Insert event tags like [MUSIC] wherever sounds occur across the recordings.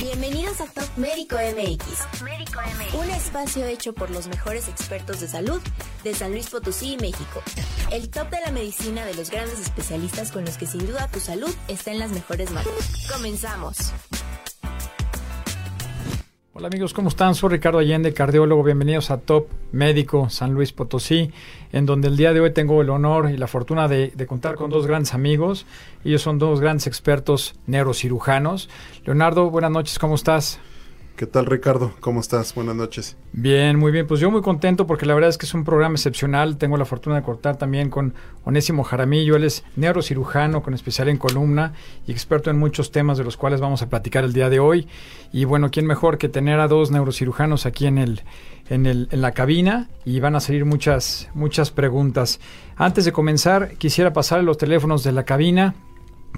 Bienvenidos a Top Médico MX. Un espacio hecho por los mejores expertos de salud de San Luis Potosí y México. El top de la medicina de los grandes especialistas con los que sin duda tu salud está en las mejores manos. Comenzamos. Hola amigos, ¿cómo están? Soy Ricardo Allende, cardiólogo. Bienvenidos a Top Médico San Luis Potosí, en donde el día de hoy tengo el honor y la fortuna de, de, contar con dos grandes amigos. Ellos son dos grandes expertos neurocirujanos. Leonardo, buenas noches, ¿cómo estás? ¿Qué tal Ricardo? ¿Cómo estás? Buenas noches. Bien, muy bien. Pues yo muy contento porque la verdad es que es un programa excepcional. Tengo la fortuna de cortar también con Onésimo Jaramillo. Él es neurocirujano con especial en columna y experto en muchos temas de los cuales vamos a platicar el día de hoy. Y bueno, ¿quién mejor que tener a dos neurocirujanos aquí en el, en, el, en la cabina y van a salir muchas, muchas preguntas. Antes de comenzar, quisiera pasar los teléfonos de la cabina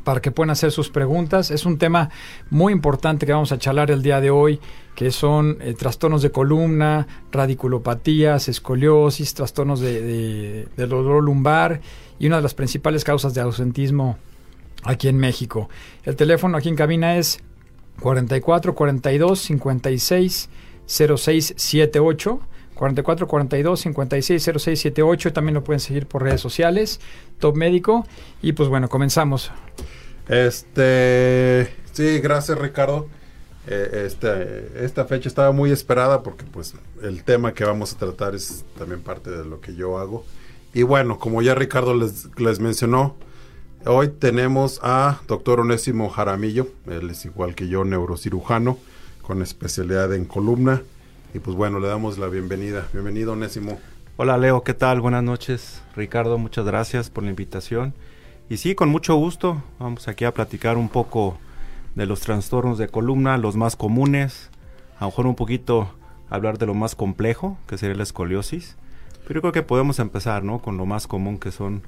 para que puedan hacer sus preguntas. Es un tema muy importante que vamos a charlar el día de hoy, que son eh, trastornos de columna, radiculopatías, escoliosis, trastornos de, de, dolor lumbar y una de las principales causas de ausentismo aquí en México. El teléfono aquí en cabina es 44 42 56 06 78. 44 42 56 06 78. También lo pueden seguir por redes sociales, Top Médico. Y pues bueno, comenzamos. Este, sí, gracias Ricardo. Eh, este, esta fecha estaba muy esperada porque pues el tema que vamos a tratar es también parte de lo que yo hago. Y bueno, como ya Ricardo les, les mencionó, hoy tenemos a doctor Onésimo Jaramillo, él es igual que yo, neurocirujano, con especialidad en columna. Y pues bueno, le damos la bienvenida. Bienvenido, Onésimo. Hola, Leo, ¿qué tal? Buenas noches. Ricardo, muchas gracias por la invitación. Y sí, con mucho gusto, vamos aquí a platicar un poco de los trastornos de columna, los más comunes, a lo mejor un poquito hablar de lo más complejo, que sería la escoliosis. Pero yo creo que podemos empezar, ¿no? Con lo más común que son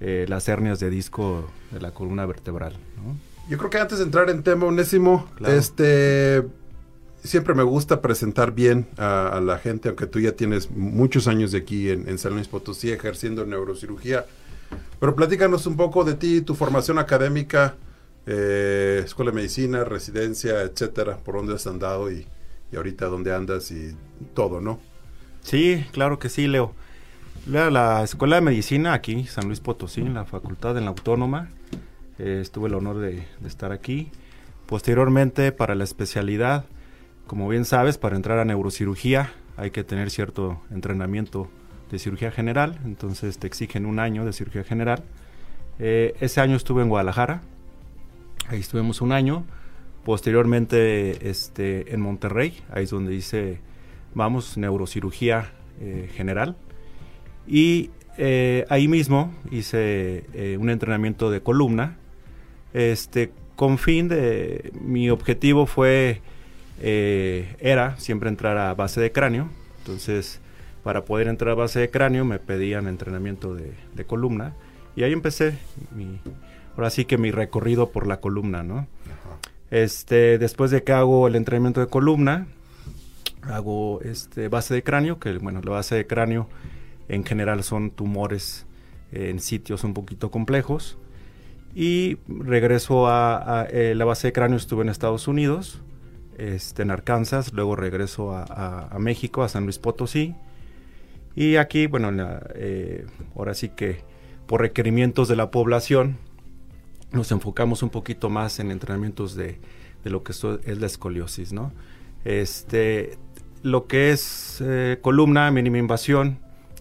eh, las hernias de disco de la columna vertebral, ¿no? Yo creo que antes de entrar en tema, Onésimo, claro. este siempre me gusta presentar bien a, la gente, aunque tú ya tienes muchos años de aquí en, San Luis Potosí ejerciendo neurocirugía. Pero platícanos un poco de ti, tu formación académica, eh, escuela de medicina, residencia, etcétera, por dónde has andado y, y, ahorita dónde andas y todo, ¿no? Sí, claro que sí, Leo. La, la escuela de medicina aquí, San Luis Potosí, en la facultad en la Autónoma. Eh, estuve el honor de, de estar aquí. Posteriormente, para la especialidad, como bien sabes, para entrar a neurocirugía hay que tener cierto entrenamiento de cirugía general, entonces te exigen un año de cirugía general. Eh, ese año estuve en Guadalajara, ahí estuvimos un año. Posteriormente este, en Monterrey, ahí es donde hice, vamos, neurocirugía eh, general. Y eh, ahí mismo hice un entrenamiento de columna, este, con fin de, mi objetivo fue eh, era siempre entrar a base de cráneo. Entonces, para poder entrar a base de cráneo me pedían entrenamiento de, de columna. Y ahí empecé mi, ahora sí que mi recorrido por la columna, ¿no? Este, después de que hago el entrenamiento de columna, hago este base de cráneo, que bueno, la base de cráneo en general son tumores eh, en sitios un poquito complejos. Y regreso a, a eh, la base de cráneo, estuve en Estados Unidos, este, en Arkansas, luego regreso a, México, a San Luis Potosí. Y aquí, bueno, eh, ahora sí que por requerimientos de la población, nos enfocamos un poquito más en entrenamientos de, de lo que es la escoliosis, ¿no? Este, lo que es eh, columna, mínima invasión,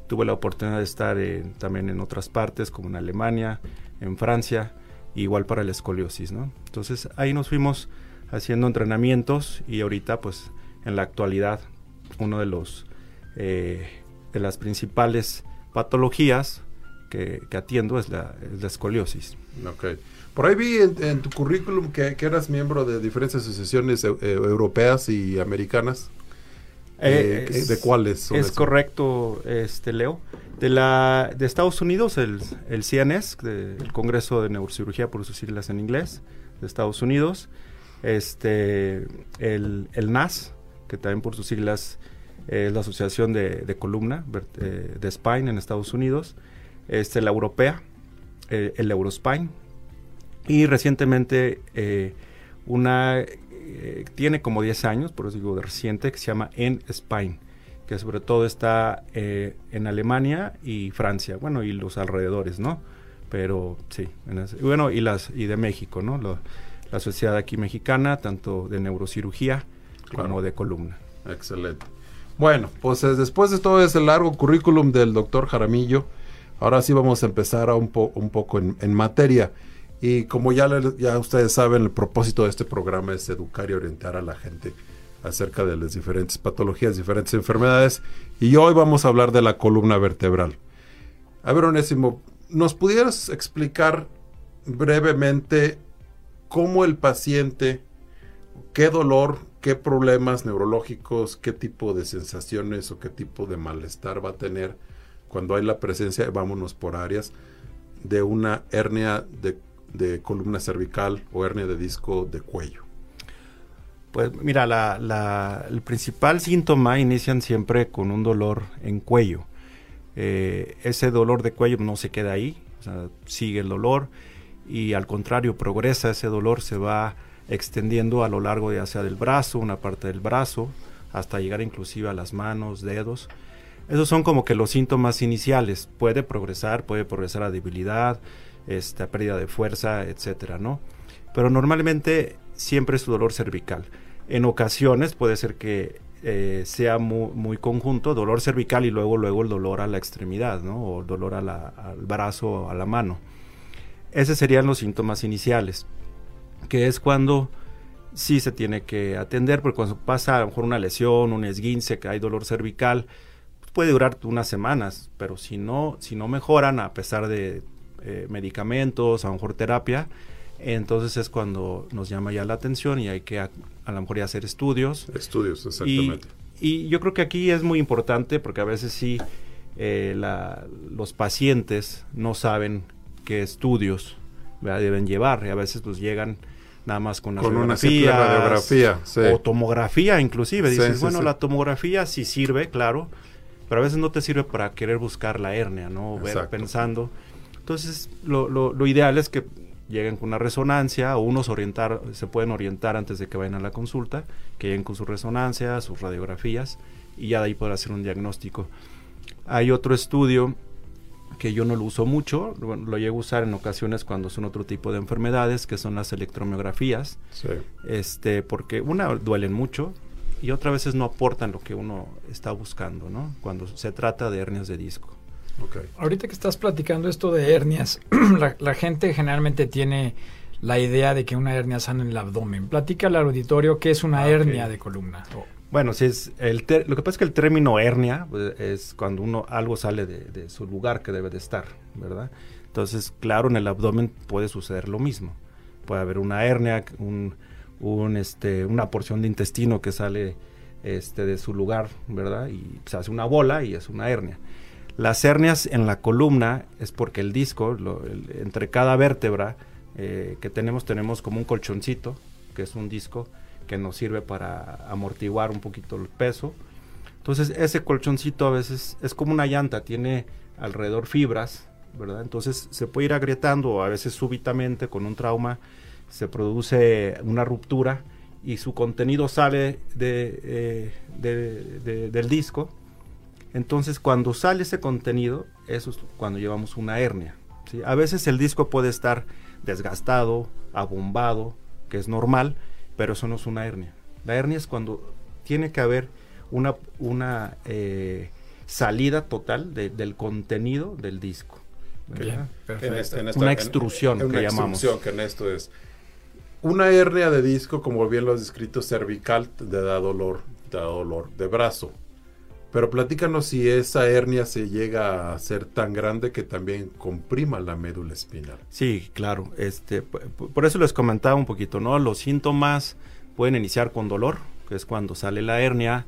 tuve la oportunidad de estar también en otras partes, como en Alemania, en Francia, igual para la escoliosis, ¿no? Entonces ahí nos fuimos haciendo entrenamientos y ahorita pues en la actualidad uno de los eh, de las principales patologías que, que atiendo es la, es la, escoliosis. Okay. Por ahí vi en, en tu currículum que, que, eras miembro de diferentes asociaciones eh, europeas y americanas. Eh, es, ¿De cuáles? es correcto, este Leo. De la de Estados Unidos, el, el CNS, de, el Congreso de Neurocirugía, por sus siglas en inglés, de Estados Unidos este, el, NAS, que también por sus siglas es la Asociación de, Columna, eh, de Spine en Estados Unidos, este, la Europea, eh, el Eurospine, y recientemente eh, una eh, tiene como 10 años, por eso digo de reciente, que se llama En-Spine, que sobre todo está eh, en Alemania y Francia, bueno, y los alrededores, ¿no? Pero sí, bueno, y, las, y de México, ¿no? La sociedad aquí mexicana, tanto de neurocirugía como de columna. Excelente. Bueno, pues después de todo ese largo currículum del doctor Jaramillo, ahora sí vamos a empezar a un, un poco en, materia. Y como ya, ya ustedes saben, el propósito de este programa es educar y orientar a la gente acerca de las diferentes patologías, diferentes enfermedades. Y hoy vamos a hablar de la columna vertebral. A ver, Onésimo, ¿nos pudieras explicar brevemente cómo el paciente, qué dolor qué problemas neurológicos, qué tipo de sensaciones o qué tipo de malestar va a tener cuando hay la presencia, vámonos por áreas, de una hernia de, columna cervical o hernia de disco de cuello. Pues mira, el principal síntoma inician siempre con un dolor en cuello. Eh, ese dolor de cuello no se queda ahí, sigue el dolor y al contrario progresa, ese dolor se va extendiendo a lo largo ya sea del brazo, una parte del brazo, hasta llegar inclusive a las manos, dedos. Esos son como que los síntomas iniciales. Puede progresar, puede progresar a debilidad, esta pérdida de fuerza, etcétera, ¿no? Pero normalmente siempre es dolor cervical. En ocasiones puede ser que eh, sea muy, conjunto, dolor cervical y luego, luego el dolor a la extremidad, ¿no? O dolor al brazo a la mano. Esos serían los síntomas iniciales que es cuando sí se tiene que atender, porque cuando pasa a lo mejor una lesión, un esguince, que hay dolor cervical, puede durar unas semanas, pero si no, si no mejoran a pesar de eh, medicamentos, a lo mejor terapia, entonces es cuando nos llama ya la atención y hay que a, lo mejor ya hacer estudios. Estudios, exactamente. Y, yo creo que aquí es muy importante porque a veces sí eh, los pacientes no saben qué estudios deben llevar y a veces pues llegan nada más con, con una radiografía o tomografía inclusive. Dices, bueno, la tomografía sí sirve, claro, pero a veces no te sirve para querer buscar la hernia, ¿no? Ver pensando. Entonces, lo, lo, lo, ideal es que lleguen con una resonancia o unos orientar, se pueden orientar antes de que vayan a la consulta, que lleguen con su resonancia, sus radiografías y ya de ahí poder hacer un diagnóstico. Hay otro estudio que yo no lo uso mucho, lo llego a usar en ocasiones cuando son otro tipo de enfermedades, que son las electromiografías, este, porque una duelen mucho y otras veces no aportan lo que uno está buscando, ¿no? Cuando se trata de hernias de disco. Ahorita que estás platicando esto de hernias, [CLEARS THROAT] la, gente generalmente tiene la idea de que una hernia sana en el abdomen. Platica al auditorio qué es una ah, hernia de columna. Bueno, si es el lo que pasa es que el término hernia pues, es cuando uno algo sale de, su lugar que debe de estar, ¿verdad? Entonces, claro, en el abdomen puede suceder lo mismo. Puede haber una hernia, un, este, una porción de intestino que sale este, de su lugar, ¿verdad? Y se hace una bola y es una hernia. Las hernias en la columna es porque el disco, entre cada vértebra eh, que tenemos, tenemos como un colchoncito, que es un disco, que nos sirve para amortiguar un poquito el peso. Entonces ese colchoncito a veces es como una llanta, tiene alrededor fibras, ¿verdad? Entonces se puede ir agrietando, a veces súbitamente con un trauma se produce una ruptura y su contenido sale de, eh, del disco. Entonces cuando sale ese contenido, eso es cuando llevamos una hernia. ¿sí? A veces el disco puede estar desgastado, abombado, que es normal, pero eso no es una hernia. La hernia es cuando tiene que haber una, una eh, salida total del contenido del disco. Este, una extrusión que llamamos. que en esto es una hernia de disco, como bien lo has descrito, cervical, te da dolor, te da dolor de brazo. Pero platícanos si esa hernia se llega a ser tan grande que también comprima la médula espinal. Sí, claro. Este, por eso les comentaba un poquito, ¿no? Los síntomas pueden iniciar con dolor, que es cuando sale la hernia,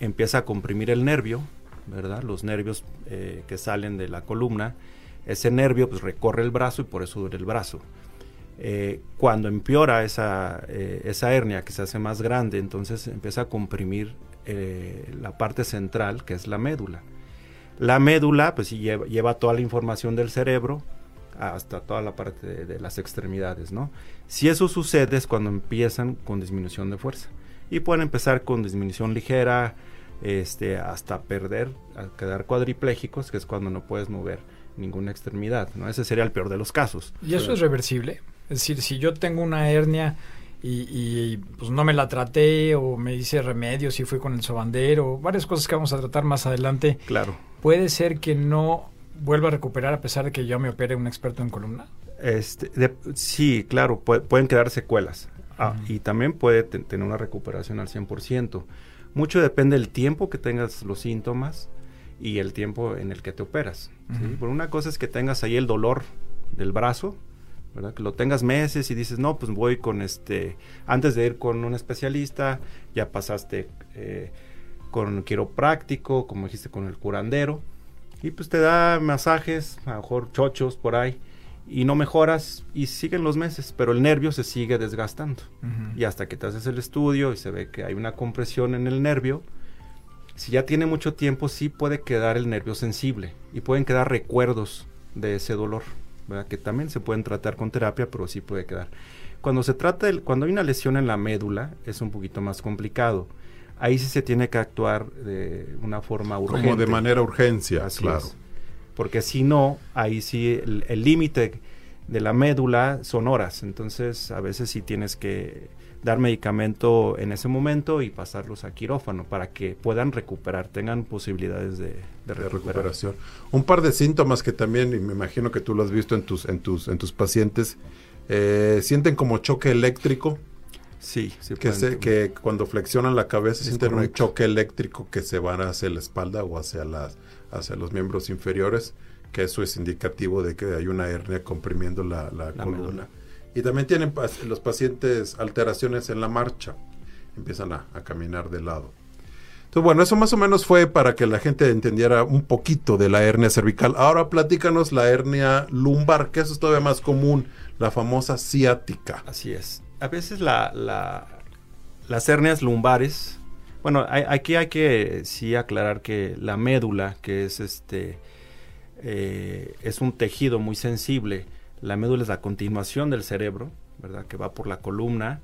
empieza a comprimir el nervio, ¿verdad? Los nervios eh, que salen de la columna. Ese nervio pues recorre el brazo y por eso duele el brazo. Eh, cuando empeora esa, eh, esa hernia que se hace más grande, entonces empieza a comprimir eh, la parte central, que es la médula. La médula, pues lleva, toda la información del cerebro hasta toda la parte de, las extremidades, ¿no? Si eso sucede es cuando empiezan con disminución de fuerza y pueden empezar con disminución ligera, este, hasta perder, a quedar cuadriplégicos, que es cuando no puedes mover ninguna extremidad, ¿no? Ese sería el peor de los casos. ¿Y eso es reversible? Es decir, si yo tengo una hernia y, pues no me la traté o me hice remedios y fui con el sobandero, varias cosas que vamos a tratar más adelante. Claro. Puede ser que no vuelva a recuperar a pesar de que yo me opere un experto en columna. Este, sí, claro, pueden quedar secuelas. Ah, y también puede tener una recuperación al 100%. Mucho depende del tiempo que tengas los síntomas y el tiempo en el que te operas. Por una cosa es que tengas ahí el dolor del brazo, ¿verdad? Que lo tengas meses y dices, no, pues voy con este, antes de ir con un especialista, ya pasaste eh, con quiropráctico, como dijiste, con el curandero, y pues te da masajes, a lo mejor chochos por ahí, y no mejoras y siguen los meses, pero el nervio se sigue desgastando. Y hasta que te haces el estudio y se ve que hay una compresión en el nervio, si ya tiene mucho tiempo, sí puede quedar el nervio sensible y pueden quedar recuerdos de ese dolor, que también se pueden tratar con terapia, pero sí puede quedar. Cuando se trata, de, cuando hay una lesión en la médula, es un poquito más complicado. Ahí sí se tiene que actuar de una forma urgente. Como de manera urgencia, claro. Porque si no, ahí sí el límite de la médula son horas. Entonces, a veces sí tienes que dar medicamento en ese momento y pasarlos a quirófano para que puedan recuperar, tengan posibilidades de, recuperación. Un par de síntomas que también, y me imagino que tú lo has visto en tus, en tus, en tus pacientes, eh, sienten como choque eléctrico. Sí, sí que, que cuando flexionan la cabeza sienten un choque eléctrico que se van hacia la espalda o hacia, las, hacia los miembros inferiores, que eso es indicativo de que hay una hernia comprimiendo la, columna. Y también tienen los pacientes alteraciones en la marcha, empiezan a, caminar de lado. Entonces, bueno, eso más o menos fue para que la gente entendiera un poquito de la hernia cervical. Ahora platícanos la hernia lumbar, que eso es todavía más común, la famosa ciática. Así es. A veces la, las hernias lumbares, bueno, aquí hay que sí aclarar que la médula, que es este, eh, es un tejido muy sensible, la médula es la continuación del cerebro, ¿verdad? Que va por la columna.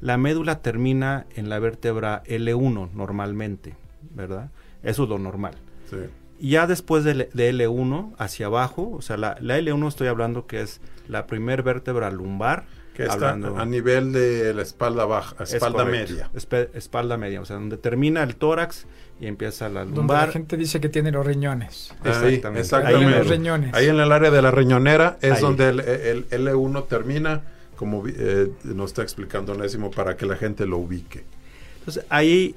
La médula termina en la vértebra L1 normalmente, ¿verdad? Eso es lo normal. Sí. Ya después de, L1 hacia abajo, o sea, la, L1 estoy hablando que es la primer vértebra lumbar. Que está a nivel de la espalda baja, espalda media. espalda media, o sea, donde termina el tórax y empieza la lumbar. la gente dice que tiene los riñones. Exactamente. Ahí, en los riñones. Ahí en el área de la riñonera es donde el, L1 termina, como eh, nos está explicando Nésimo, para que la gente lo ubique. Entonces, ahí,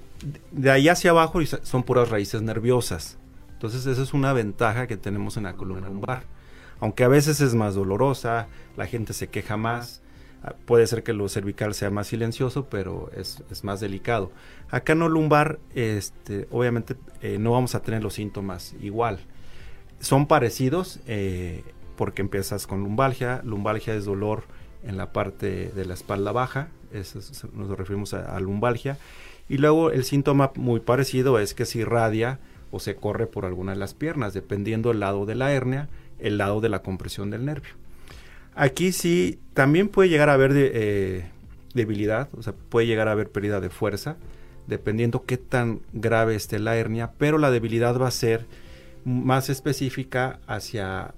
de ahí hacia abajo son puras raíces nerviosas. Entonces, esa es una ventaja que tenemos en la columna lumbar. Aunque a veces es más dolorosa, la gente se queja más. Puede ser que lo cervical sea más silencioso, pero es, más delicado. Acá no lumbar, este, obviamente eh, no vamos a tener los síntomas igual. Son parecidos eh, porque empiezas con lumbalgia. Lumbalgia es dolor en la parte de la espalda baja, nos referimos a, a, lumbalgia. Y luego el síntoma muy parecido es que se irradia o se corre por alguna de las piernas, dependiendo el lado de la hernia, el lado de la compresión del nervio. Aquí sí, también puede llegar a haber eh, debilidad, o sea, puede llegar a haber pérdida de fuerza, dependiendo qué tan grave esté la hernia, pero la debilidad va a ser más específica hacia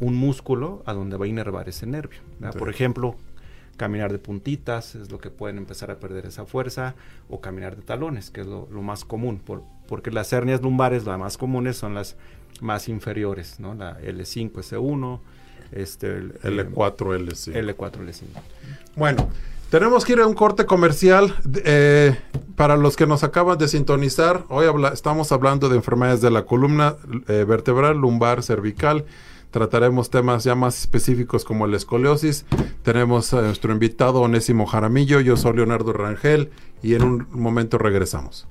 un músculo a donde va a inervar ese nervio. Por ejemplo, caminar de puntitas es lo que pueden empezar a perder esa fuerza, o caminar de talones, que es lo, más común, porque las hernias lumbares, las más comunes, son las más inferiores, ¿no? la L5, S1, este, el, L4, L5. L4, L5. Bueno, tenemos que ir a un corte comercial. Eh, para los que nos acaban de sintonizar, hoy estamos hablando de enfermedades de la columna eh, vertebral, lumbar, cervical. Trataremos temas ya más específicos como la escoliosis. Tenemos a nuestro invitado Onésimo Jaramillo. Yo soy Leonardo Rangel y en un momento regresamos.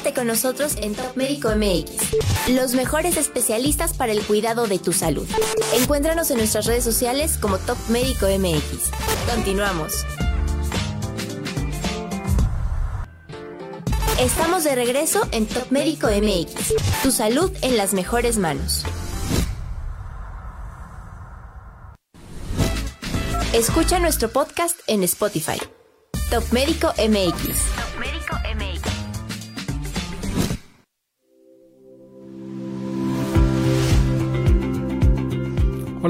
Quédate con nosotros en Top Médico MX, los mejores especialistas para el cuidado de tu salud. Encuéntranos en nuestras redes sociales como Top Médico MX. Continuamos. Estamos de regreso en Top Médico MX. Tu salud en las mejores manos. Escucha nuestro podcast en Spotify. Top Médico MX. Top Médico MX.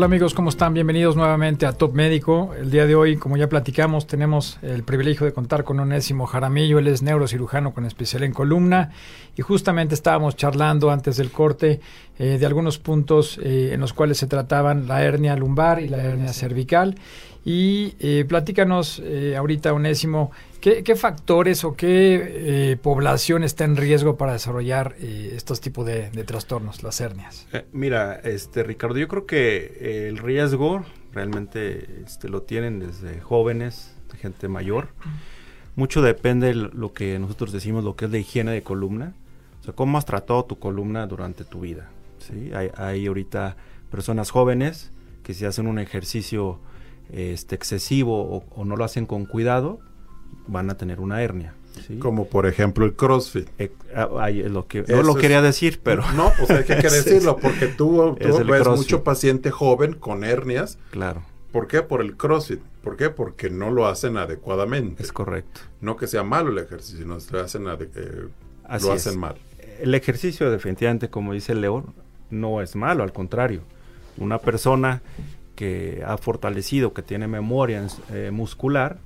Hola amigos, ¿cómo están? Bienvenidos nuevamente a Top Médico. El día de hoy, como ya platicamos, tenemos el privilegio de contar con Onésimo Jaramillo. Él es neurocirujano con especial en columna y justamente estábamos charlando antes del corte eh, de algunos puntos eh, en los cuales se trataban la hernia lumbar y la hernia cervical. Y eh, platícanos eh, ahorita, Onésimo, ¿qué, factores o qué eh, población está en riesgo para desarrollar eh, estos tipos de, trastornos, las hernias? mira, este Ricardo, yo creo que el riesgo realmente este, lo tienen desde jóvenes, gente mayor. Mucho depende de lo que nosotros decimos, lo que es la higiene de columna. O sea, cómo has tratado tu columna durante tu vida. ¿sí? Hay, hay ahorita personas jóvenes que si hacen un ejercicio este, excesivo o, no lo hacen con cuidado, van a tener una hernia. Como por ejemplo el CrossFit. Eh, ah, lo que, no lo quería decir, pero... No, pues hay que, [LAUGHS] decirlo, porque tú, ves mucho paciente joven con hernias. Claro. ¿Por qué? Por el CrossFit. ¿Por qué? Porque no lo hacen adecuadamente. Es correcto. No que sea malo el ejercicio, no lo hacen, eh, lo hacen mal. El ejercicio definitivamente, como dice León, no es malo, al contrario. Una persona que ha fortalecido, que tiene memoria eh, muscular,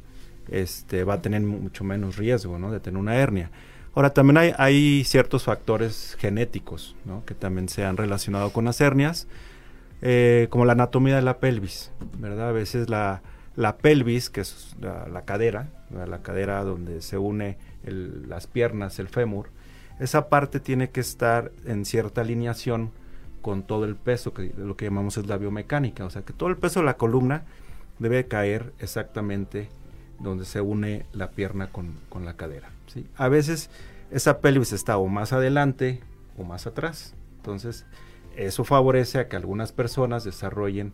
este, va a tener mucho menos riesgo de tener una hernia. Ahora, también hay, ciertos factores genéticos que también se han relacionado con las hernias, eh, como la anatomía de la pelvis. A veces la, la pelvis, que es la, cadera, la cadera donde se une las piernas, el fémur, esa parte tiene que estar en cierta alineación con todo el peso, que lo que llamamos es la biomecánica, o sea que todo el peso de la columna debe caer exactamente donde se une la pierna con, la cadera. ¿sí? A veces esa pelvis está o más adelante o más atrás, entonces eso favorece a que algunas personas desarrollen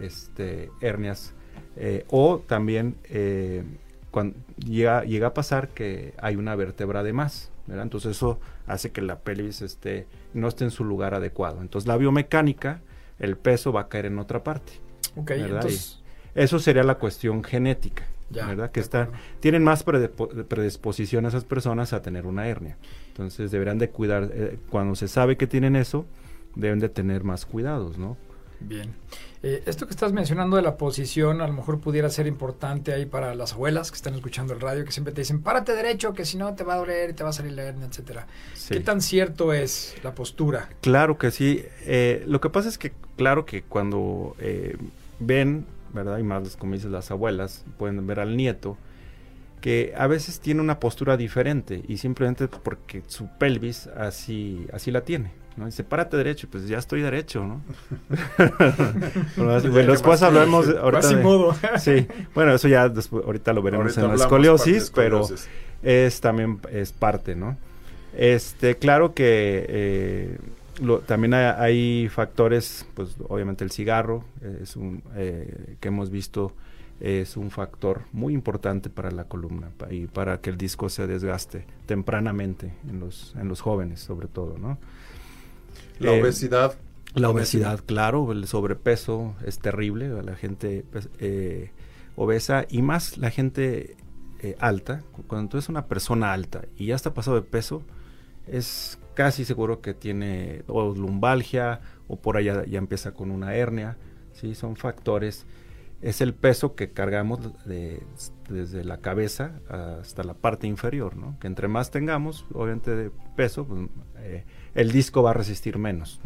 este, hernias eh, o también eh, cuando llega, llega a pasar que hay una vértebra de más, entonces eso hace que la pelvis esté, no esté en su lugar adecuado. Entonces la biomecánica, el peso va a caer en otra parte. Ok, entonces... eso sería la cuestión genética, ¿verdad? Que está, tienen más predisposición esas personas a tener una hernia. Entonces deberán de cuidar, eh, cuando se sabe que tienen eso, deben de tener más cuidados, ¿no? Bien. Eh, esto que estás mencionando de la posición, a lo mejor pudiera ser importante ahí para las abuelas que están escuchando el radio, que siempre te dicen, párate derecho, que si no te va a doler y te va a salir la hernia, etcétera. ¿Qué tan cierto es la postura? Claro que sí. Eh, lo que pasa es que, claro que cuando ven, ¿verdad? Y más como dices las abuelas, pueden ver al nieto, que a veces tiene una postura diferente y simplemente porque su pelvis así, así la tiene. ¿no? Dice, párate derecho, pues ya estoy derecho, ¿no? [LAUGHS] bueno, después hablamos ahorita modo. [LAUGHS] sí, bueno, eso ya después, ahorita lo veremos en la escoliosis, pero es también es parte, ¿no? Este, claro que eh, también hay, factores, pues obviamente el cigarro es un eh, que hemos visto es un factor muy importante para la columna y para que el disco se desgaste tempranamente en los en los jóvenes sobre todo, ¿no? La eh, obesidad. La obesidad, claro, el sobrepeso es terrible, la gente pues, eh, obesa y más la gente eh, alta. Cuando tú eres una persona alta y ya está pasado de peso, es casi seguro que tiene o lumbalgia o por allá ya empieza con una hernia. ¿sí? Son factores. Es el peso que cargamos desde la cabeza hasta la parte inferior, ¿no? Que entre más tengamos, obviamente, de peso, pues, el disco va a resistir menos.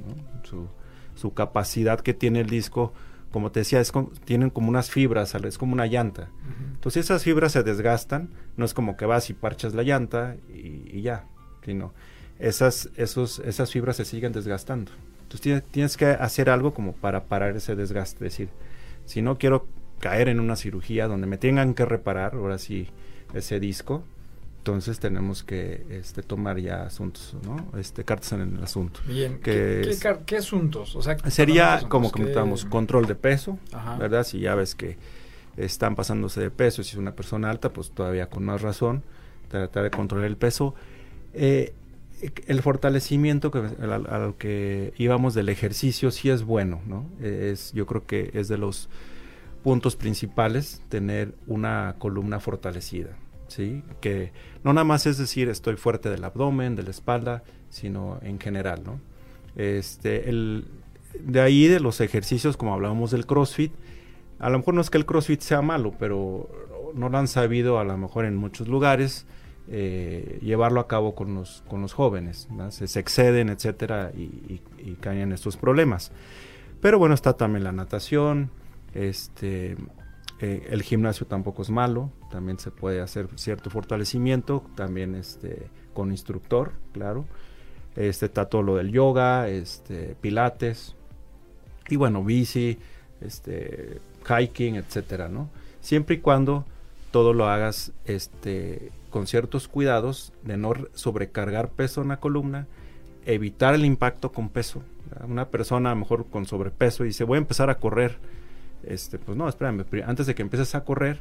Su, capacidad que tiene el disco, como te decía, es tienen como unas fibras, es como una llanta. Entonces esas fibras se desgastan, no es como que vas y parchas la llanta y, ya, sino esas, esos, esas fibras se siguen desgastando. Entonces tienes, tienes que hacer algo como para parar ese desgaste, es decir, si no quiero caer en una cirugía donde me tengan que reparar, ahora sí, ese disco, entonces tenemos que este, tomar ya asuntos, ¿no? Este, cartas en el asunto. Bien, ¿qué, qué, asuntos? O sea, sería, como comentamos, control de peso, ¿verdad? Si ya ves que están pasándose de peso, si es una persona alta, pues todavía con más razón, tratar de controlar el peso. Eh, el fortalecimiento que, a, lo que íbamos del ejercicio sí es bueno, ¿no? Es, yo creo que es de los puntos principales tener una columna fortalecida, ¿sí? Que no nada más es decir estoy fuerte del abdomen, de la espalda, sino en general, ¿no? Este, el, de ahí de los ejercicios, como hablábamos del CrossFit, a lo mejor no es que el CrossFit sea malo, pero no lo han sabido a lo mejor en muchos lugares eh, llevarlo a cabo con los, con los jóvenes. Se, exceden, etcétera, y, caen en estos problemas. Pero bueno, está también la natación, este, eh, el gimnasio tampoco es malo, también se puede hacer cierto fortalecimiento, también este, con instructor, claro. Este, está todo lo del yoga, este, pilates, y bueno, bici, este, hiking, etcétera, ¿no? Siempre y cuando todo lo hagas este, con ciertos cuidados de no sobrecargar peso en la columna, evitar el impacto con peso. Una persona a lo mejor con sobrepeso y dice voy a empezar a correr. Este, pues no, espérame, antes de que empieces a correr,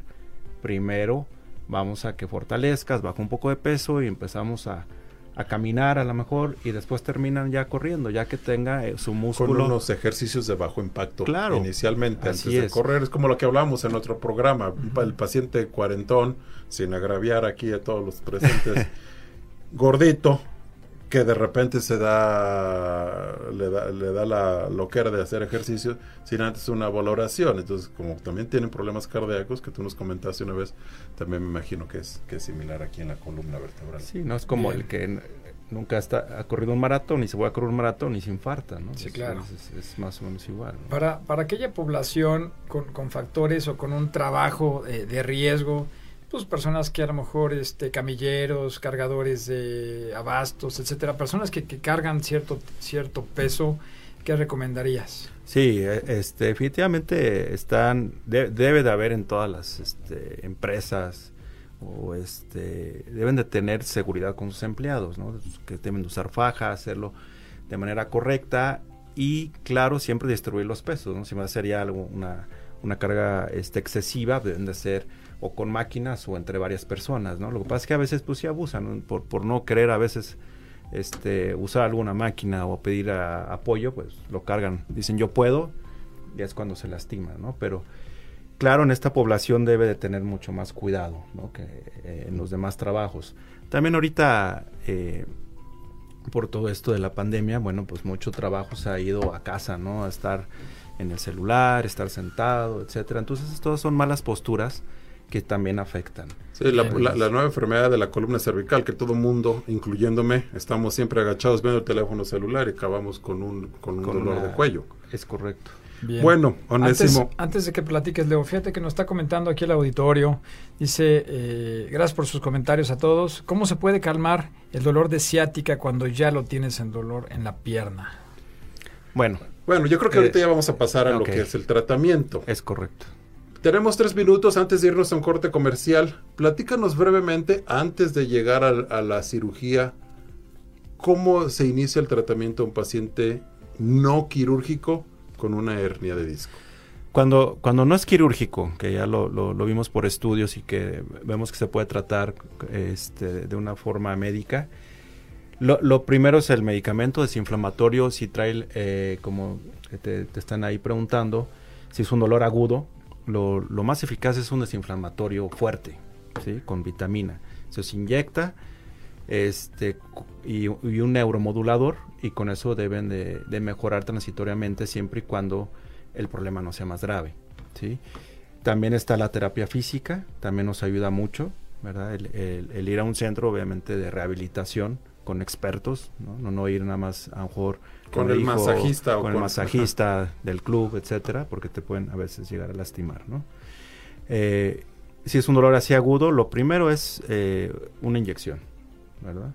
primero vamos a que fortalezcas, baja un poco de peso y empezamos a, a caminar a lo mejor y después terminan ya corriendo, ya que tenga eh, su músculo. Con unos ejercicios de bajo impacto claro, inicialmente antes de correr. Es como lo que hablamos en otro programa. El paciente cuarentón, sin agraviar aquí a todos los presentes, [LAUGHS] gordito, que de repente se da le da, le da la loquera de hacer ejercicio sin antes una valoración. Entonces, como también tienen problemas cardíacos, que tú nos comentaste una vez, también me imagino que es, que es similar aquí en la columna vertebral. Sí, no es como el que nunca está, ha corrido un maratón y se va a correr un maratón y se infarta, ¿no? Sí, claro. Es, más o menos igual. Para, para aquella población con, con factores o con un trabajo eh, de riesgo, pues personas que a lo mejor este camilleros, cargadores de abastos, etcétera, personas que, que cargan cierto cierto peso, ¿qué recomendarías? Sí, e, este definitivamente están debe de haber en todas las este, empresas o este deben de tener seguridad con sus empleados, ¿no? Que deben de usar faja, hacerlo de manera correcta y claro, siempre distribuir los pesos, ¿no? Si va a ser ya algo, una, una carga este, excesiva, deben de ser o con máquinas o entre varias personas, ¿no? Lo que pasa es que a veces pues sí abusan por, por no querer a veces este, usar alguna máquina o pedir apoyo, pues lo cargan, dicen yo puedo, y es cuando se lastima, ¿no? Pero claro, en esta población debe de tener mucho más cuidado, ¿no? Que eh, en los demás trabajos. También ahorita, eh, por todo esto de la pandemia, bueno, pues mucho trabajo se ha ido a casa, ¿no? A estar en el celular, estar sentado, etcétera. Entonces, todas son malas posturas que también afectan. Sí, la, nueva enfermedad de la columna cervical, que todo mundo, incluyéndome, estamos siempre agachados viendo el teléfono celular y acabamos con un, con un dolor de cuello. Es correcto. Bueno, Onésimo. Antes, de que platiques, Leo, fíjate que nos está comentando aquí el auditorio. Dice, eh, gracias por sus comentarios a todos. ¿Cómo se puede calmar el dolor de ciática cuando ya lo tienes en dolor en la pierna? Bueno. Bueno, yo creo que ahorita ya vamos a pasar a lo que es el tratamiento. Es correcto. Tenemos tres minutos antes de irnos a un corte comercial. Platícanos brevemente, antes de llegar a, la cirugía, cómo se inicia el tratamiento de un paciente no quirúrgico con una hernia de disco. Cuando, cuando no es quirúrgico, que ya lo, vimos por estudios y que vemos que se puede tratar este, de una forma médica, lo, primero es el medicamento desinflamatorio, si trae, eh, como te, están ahí preguntando, si es un dolor agudo, lo, más eficaz es un desinflamatorio fuerte, ¿sí? con vitamina. Se inyecta este, y, un neuromodulador y con eso deben de, mejorar transitoriamente siempre y cuando el problema no sea más grave. ¿sí? También está la terapia física, también nos ayuda mucho, ¿verdad? El, ir a un centro obviamente de rehabilitación con expertos, no, no, ir nada más a lo mejor con el masajista con, el masajista del club, etcétera, porque te pueden a veces llegar a lastimar, ¿no? Eh, si es un dolor así agudo, lo primero es eh, una inyección, ¿verdad?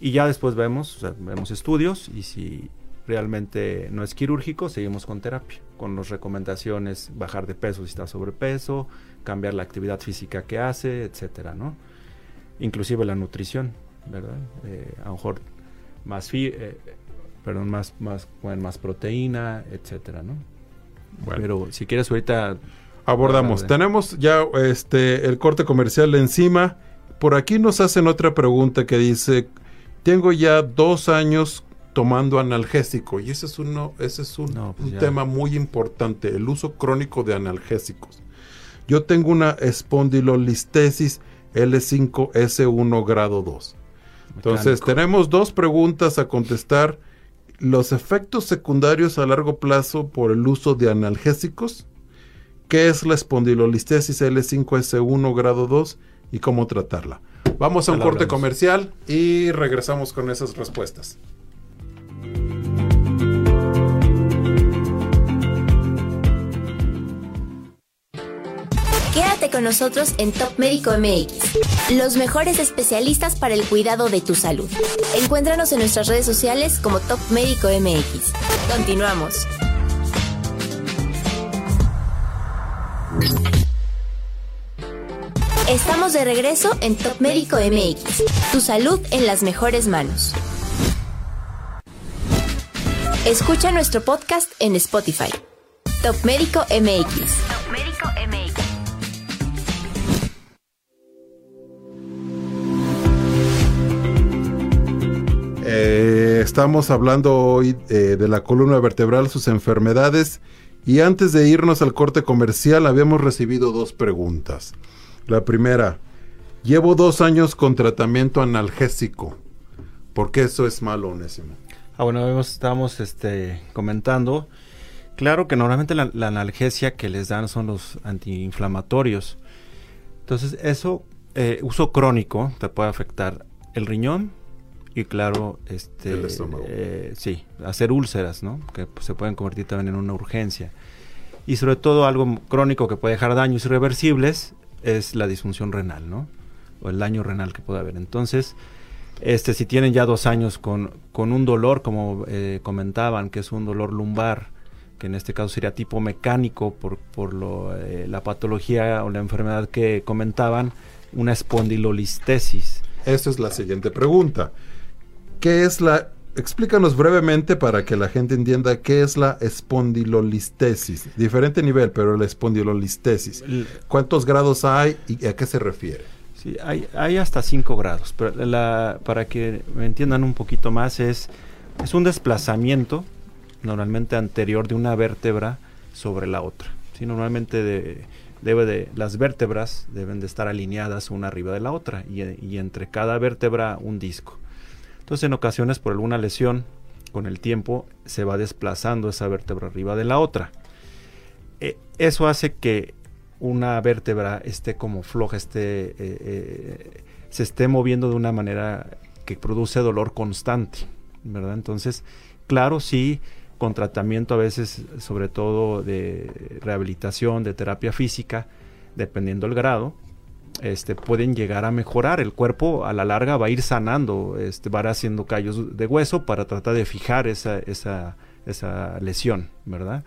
Y ya después vemos, vemos estudios y si realmente no es quirúrgico, seguimos con terapia, con las recomendaciones, bajar de peso si está sobrepeso, cambiar la actividad física que hace, etcétera, ¿no? Inclusive la nutrición, ¿verdad? Eh, a lo mejor más perdón, más, más, más proteína, etcétera, ¿no? Pero si quieres ahorita abordamos. Tenemos ya este el corte comercial encima. por aquí nos hacen otra pregunta que dice, tengo ya dos años tomando analgésico y ese es uno ese es un, No, pues un tema muy importante el uso crónico de analgésicos yo tengo una espondilolistesis L5S1 grado 2 entonces Mecánico. tenemos dos preguntas a contestar los efectos secundarios a largo plazo por el uso de analgésicos qué es la espondilolistesis L5S1 grado 2 y cómo tratarla. Vamos a un corte comercial y regresamos con esas respuestas nosotros en Top Médico MX, los mejores especialistas para el cuidado de tu salud. Encuéntranos en nuestras redes sociales como Top Médico MX. Continuamos. Estamos de regreso en Top Médico MX, tu salud en las mejores manos. Escucha nuestro podcast en Spotify. Top Médico MX. Eh, estamos hablando hoy eh, de la columna vertebral, sus enfermedades. Y antes de irnos al corte comercial, habíamos recibido dos preguntas. La primera, llevo dos años con tratamiento analgésico. ¿Por qué eso es malo, Onésimo? Ah, bueno, estábamos este, comentando. Claro que normalmente la, la analgesia que les dan son los antiinflamatorios. Entonces, eso, eh, uso crónico, te puede afectar el riñón y, claro, este, El estómago. eh, sí, hacer úlceras, ¿no? Que pues, se pueden convertir también en una urgencia. Y sobre todo algo crónico que puede dejar daños irreversibles es la disfunción renal, ¿no? O el daño renal que puede haber. Entonces, este, si tienen ya dos años con, con un dolor, como eh, comentaban, que es un dolor lumbar, que en este caso sería tipo mecánico por, por lo, eh, la patología o la enfermedad que comentaban, una espondilolistesis. Esa es la siguiente pregunta. ¿Qué es la... Explícanos brevemente para que la gente entienda qué es la espondilolistesis. Diferente nivel, pero la espondilolistesis. ¿Cuántos grados hay y a qué se refiere? Sí, hay, hay hasta 5 grados, pero la, para que me entiendan un poquito más, es, es un desplazamiento normalmente anterior de una vértebra sobre la otra. Sí, normalmente de- debe de, las vértebras deben de estar alineadas una arriba de la otra y, y entre cada vértebra un disco. Entonces en ocasiones por alguna lesión con el tiempo se va desplazando esa vértebra arriba de la otra. Eh, eso hace que una vértebra esté como floja, esté, eh, eh, se esté moviendo de una manera que produce dolor constante, ¿verdad? Entonces, claro, sí, con tratamiento a veces, sobre todo de rehabilitación, de terapia física, dependiendo el grado, este, pueden llegar a mejorar. El cuerpo a la larga va a ir sanando, este, va a ir haciendo callos de hueso para tratar de fijar esa, esa, esa lesión, ¿verdad?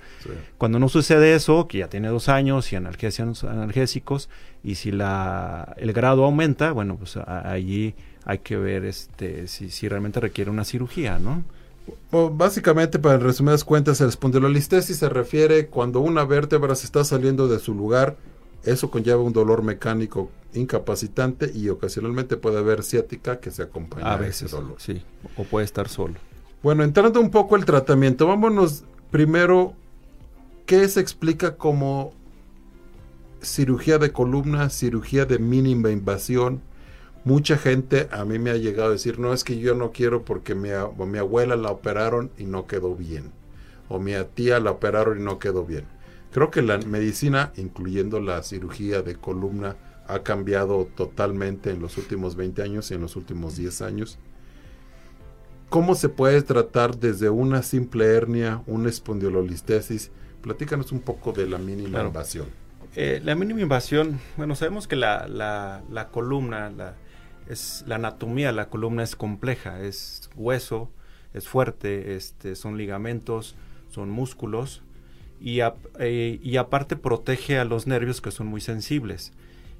Cuando no sucede eso, que ya tiene dos años y analgésicos, analgésicos y si la, el grado aumenta, bueno, pues a- allí hay que ver este, si, si realmente requiere una cirugía, ¿no? Bueno, básicamente, para resumidas cuentas, el espondilolistesis se refiere cuando una vértebra se está saliendo de su lugar. Eso conlleva un dolor mecánico incapacitante y ocasionalmente puede haber ciática que se acompaña A veces, ese dolor. sí, o puede estar solo. Bueno, entrando un poco al tratamiento, vámonos primero, ¿qué se explica como cirugía de columna, cirugía de mínima invasión? Mucha gente a mí me ha llegado a decir, no es que yo no quiero porque mi abuela la operaron y no quedó bien. O mi tía la operaron y no quedó bien. Creo que la medicina, incluyendo la cirugía de columna, ha cambiado totalmente en los últimos 20 años y en los últimos 10 años. ¿Cómo se puede tratar desde una simple hernia, una espondilolistesis? Platícanos un poco de la mínima Claro. invasión. Eh, la mínima invasión, bueno, sabemos que la, la, la columna, la, es, la anatomía de la columna es compleja, es hueso, es fuerte, este, son ligamentos, son músculos eh, y aparte protege a los nervios que son muy sensibles.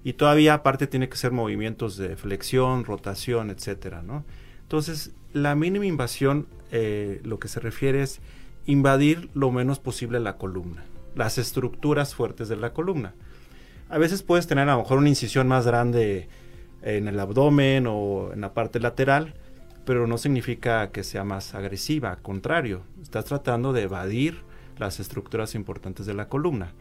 Y todavía aparte tiene que ser movimientos de flexión, rotación, etcétera, ¿no? Entonces, la mínima invasión, eh, lo que se refiere es invadir lo menos posible la columna, las estructuras fuertes de la columna. A veces puedes tener a lo mejor una incisión más grande en el abdomen o en la parte lateral, pero no significa que sea más agresiva, al contrario, estás tratando de evadir las estructuras importantes de la columna.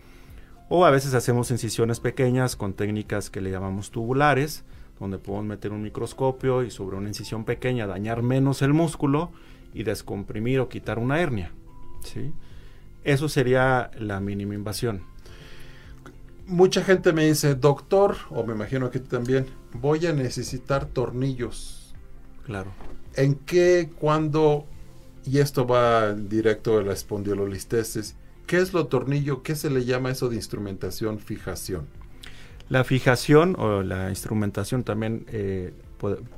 O a veces hacemos incisiones pequeñas con técnicas que le llamamos tubulares, donde podemos meter un microscopio y sobre una incisión pequeña dañar menos el músculo y descomprimir o quitar una hernia. ¿sí? Eso sería la mínima invasión. Mucha gente me dice, doctor, o me imagino que también, voy a necesitar tornillos. Claro. ¿En qué, cuándo, y esto va directo a la espondilolistesis, qué es lo tornillo, qué se le llama eso de instrumentación, fijación? La fijación o la instrumentación también eh,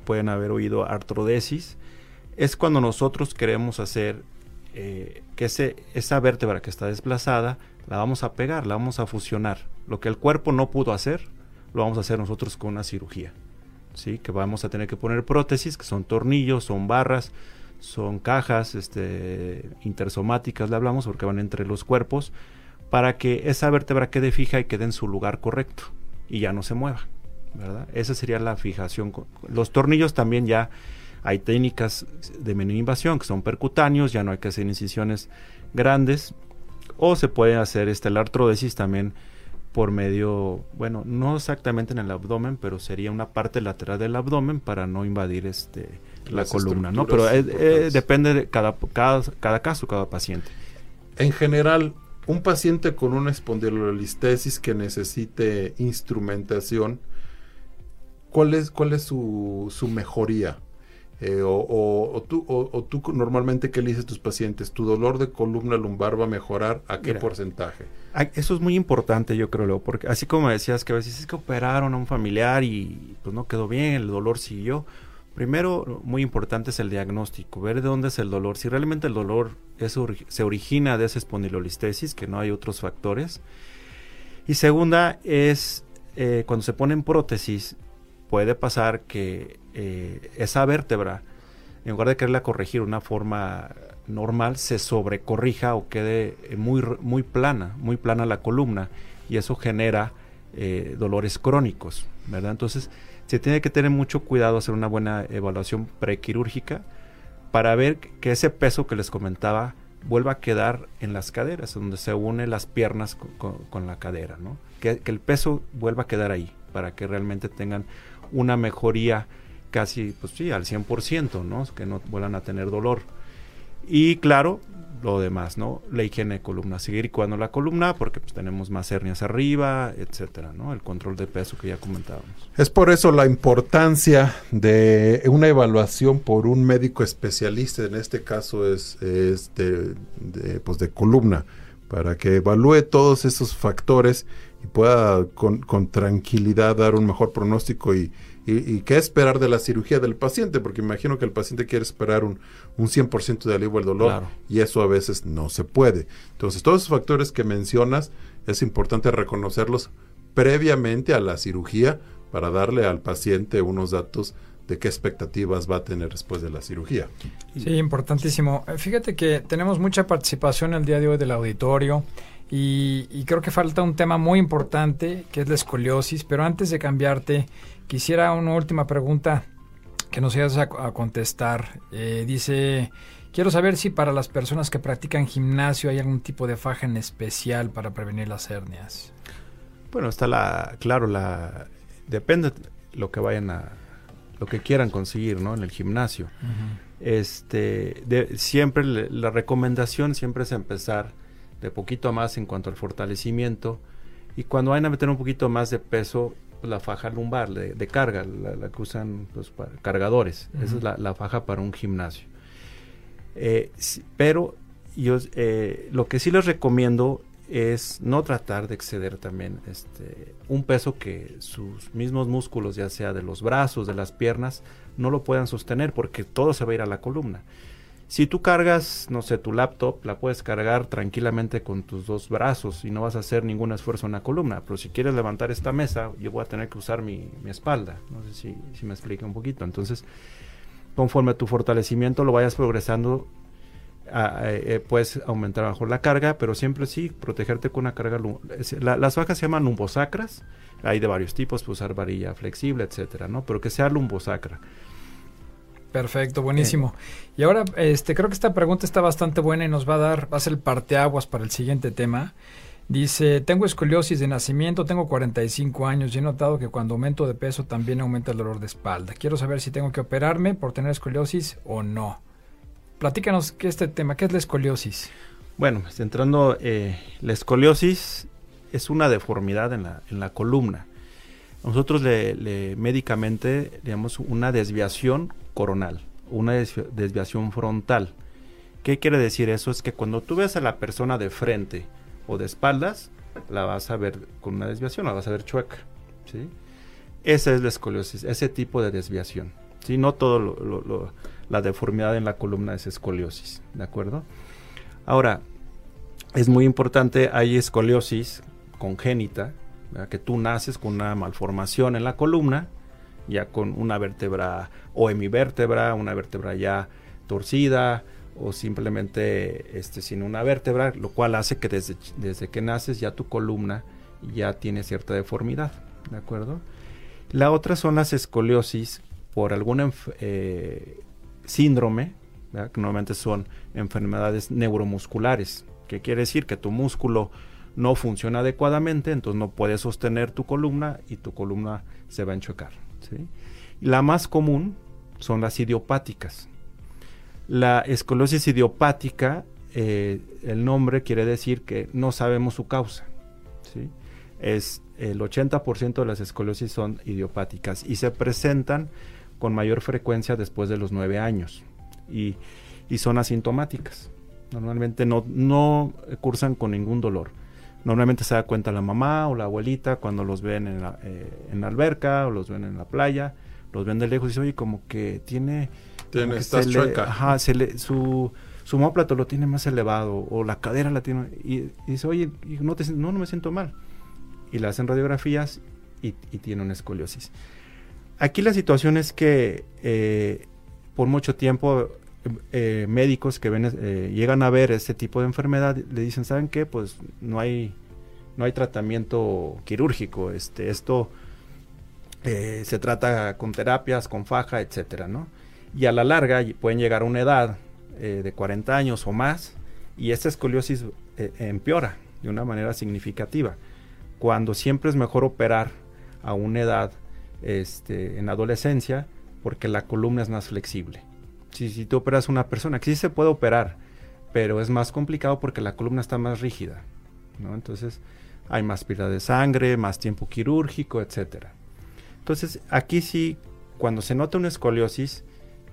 pueden haber oído artrodesis. Es cuando nosotros queremos hacer eh, que ese, esa vértebra que está desplazada la vamos a pegar, la vamos a fusionar. Lo que el cuerpo no pudo hacer, lo vamos a hacer nosotros con una cirugía. ¿sí? Que vamos a tener que poner prótesis, que son tornillos, son barras, son cajas este, intersomáticas, le hablamos, porque van entre los cuerpos, para que esa vértebra quede fija y quede en su lugar correcto y ya no se mueva. ¿verdad? Esa sería la fijación. Los tornillos también ya hay técnicas de menor invasión que son percutáneos, ya no hay que hacer incisiones grandes. O se puede hacer este, la artrodesis también por medio, bueno, no exactamente en el abdomen, pero sería una parte lateral del abdomen para no invadir este la columna, ¿no? Pero eh, eh, depende de cada, cada, cada caso, cada paciente. En general, un paciente con una espondilolistesis que necesite instrumentación, ¿cuál es, cuál es su, su mejoría? Eh, o, tú, o, tú normalmente, ¿qué le dices a tus pacientes? ¿Tu dolor de columna lumbar va a mejorar? ¿A qué porcentaje? Eso es muy importante, yo creo, porque así como decías que a veces es que operaron a un familiar y pues no quedó bien, el dolor siguió. Primero, muy importante es el diagnóstico, ver de dónde es el dolor. Si realmente el dolor se origina de esa espondilolistesis, que no hay otros factores. Y segunda es eh, cuando se ponen prótesis, puede pasar que eh, esa vértebra, en lugar de quererla corregir una forma normal, se sobrecorrija o quede muy, muy plana, muy plana la columna, y eso genera eh, dolores crónicos, ¿verdad? Entonces, se tiene que tener mucho cuidado, hacer una buena evaluación prequirúrgica para ver que ese peso que les comentaba vuelva a quedar en las caderas, donde se unen las piernas con, la cadera, ¿no? Que, que, el peso vuelva a quedar ahí, para que realmente tengan una mejoría casi, pues sí, al 100%, ¿no? Que no vuelvan a tener dolor. Y claro, lo demás, ¿no? La higiene de columna, seguir cuando la columna porque pues tenemos más hernias arriba, etcétera, ¿no? El control de peso que ya comentábamos. Es por eso la importancia de una evaluación por un médico especialista, en este caso es, es de, pues de columna, para que evalúe todos esos factores y pueda con, con tranquilidad dar un mejor pronóstico y, y, qué esperar de la cirugía del paciente, porque imagino que el paciente quiere esperar un, un 100% de alivio al dolor y eso a veces no se puede. Entonces, todos esos factores que mencionas es importante reconocerlos previamente a la cirugía para darle al paciente unos datos de qué expectativas va a tener después de la cirugía. Sí, importantísimo. Eh, fíjate que tenemos mucha participación el día de hoy del auditorio. Y, creo que falta un tema muy importante, que es la escoliosis, pero antes de cambiarte, quisiera una última pregunta que nos vayas a, contestar. Eh, dice, quiero saber si para las personas que practican gimnasio hay algún tipo de faja en especial para prevenir las hernias. Bueno, está la, claro, la, depende lo que vayan a, lo que quieran conseguir, ¿no? En el gimnasio. Este, siempre la recomendación siempre es empezar de poquito más en cuanto al fortalecimiento. Y cuando vayan a meter un poquito más de peso, pues, la faja lumbar de, carga, la, que usan los cargadores. Esa es la, faja para un gimnasio. Eh, pero yo eh, lo que sí les recomiendo es no tratar de exceder también este un peso que sus mismos músculos, ya sea de los brazos, de las piernas, no lo puedan sostener porque todo se va a ir a la columna. Si tú cargas, no sé, tu laptop, la puedes cargar tranquilamente con tus dos brazos y no vas a hacer ningún esfuerzo en la columna. Pero si quieres levantar esta mesa, yo voy a tener que usar mi, espalda. No sé si, me explica un poquito. Entonces, conforme a tu fortalecimiento lo vayas progresando, eh, puedes aumentar mejor la carga, pero siempre sí protegerte con una carga. las bajas se llaman lumbosacras, hay de varios tipos, puedes usar varilla flexible, etcétera, ¿no? Pero que sea lumbosacra. Perfecto, buenísimo. Y ahora, este, creo que esta pregunta está bastante buena y nos va a dar, va a ser parteaguas para el siguiente tema. Dice, tengo escoliosis de nacimiento, tengo 45 años y he notado que cuando aumento de peso también aumenta el dolor de espalda. Quiero saber si tengo que operarme por tener escoliosis o no. Platícanos qué es este tema, ¿qué es la escoliosis? Bueno, entrando, eh, la escoliosis es una deformidad en la, en la columna. Nosotros le, médicamente digamos una desviación coronal, una desviación frontal. ¿Qué quiere decir eso? Es que cuando tú ves a la persona de frente o de espaldas, la vas a ver con una desviación, la vas a ver chueca. ¿sí? Esa es la escoliosis, ese tipo de desviación. ¿sí? No todo la deformidad en la columna es escoliosis, ¿de acuerdo? Ahora, es muy importante, hay escoliosis congénita, que tú naces con una malformación en la columna, ya con una vértebra o hemivértebra, una vértebra ya torcida o simplemente este, sin una vértebra, lo cual hace que desde, desde que naces ya tu columna ya tiene cierta deformidad, ¿de acuerdo? La otra son las escoliosis por algún eh, síndrome, que normalmente son enfermedades neuromusculares, que quiere decir que tu músculo no funciona adecuadamente, entonces no puedes sostener tu columna y tu columna se va a enchocar. La más común son las idiopáticas. La esclerosis idiopática, eh, el nombre quiere decir que no sabemos su causa. ¿sí? Es el 80% de las esclerosis son idiopáticas y se presentan con mayor frecuencia después de los 9 años y, son asintomáticas. Normalmente no, no cursan con ningún dolor. Normalmente se da cuenta la mamá o la abuelita cuando los ven en la, eh, en la alberca o los ven en la playa, los ven de lejos y dice, oye, como que tiene... Tiene, estás chueca. ajá, se le, su, su homóplato lo tiene más elevado o la cadera la tiene... Y, dice, oye, no, te, no, no me siento mal. Y le hacen radiografías y, tiene una escoliosis. Aquí la situación es que eh, por mucho tiempo eh, médicos que ven, eh, llegan a ver este tipo de enfermedad le dicen, ¿saben qué? Pues no hay, no hay tratamiento quirúrgico. Este, esto eh, se trata con terapias, con faja, etcétera, ¿no? Y a la larga pueden llegar a una edad de 40 años o más y esta escoliosis empeora de una manera significativa. Cuando siempre es mejor operar a una edad este, en adolescencia porque la columna es más flexible si, si tú operas una persona, que sí se puede operar, pero es más complicado porque la columna está más rígida, ¿no? Entonces hay más pérdida de sangre, más tiempo quirúrgico, etcétera. Entonces aquí sí, cuando se nota una escoliosis,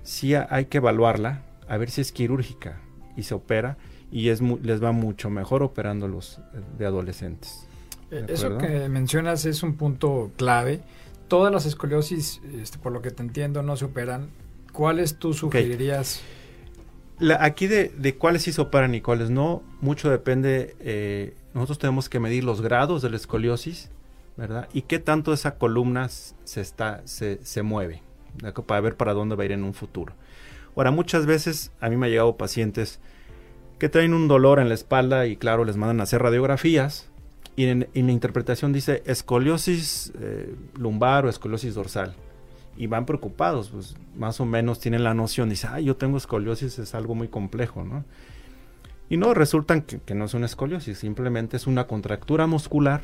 sí hay que evaluarla, a ver si es quirúrgica y se opera y es les va mucho mejor operando los eh, de adolescentes. Eh, eso que mencionas es un punto clave. Todas las escoliosis, este, por lo que te entiendo, no se operan ¿Cuáles tú sugerirías? aquí de, cuáles sí se operan y cuáles no, mucho depende. Eh, nosotros tenemos que medir los grados de la escoliosis, ¿verdad? Y qué tanto esa columna se, está, se, se mueve, para ver para dónde va a ir en un futuro. Ahora, muchas veces a mí me han llegado pacientes que traen un dolor en la espalda y claro, les mandan a hacer radiografías y en, la interpretación dice escoliosis eh, lumbar o escoliosis dorsal y van preocupados, pues más o menos tienen la noción, dice, ah, yo tengo escoliosis, es algo muy complejo, ¿no? Y no, resultan que, no es una escoliosis, simplemente es una contractura muscular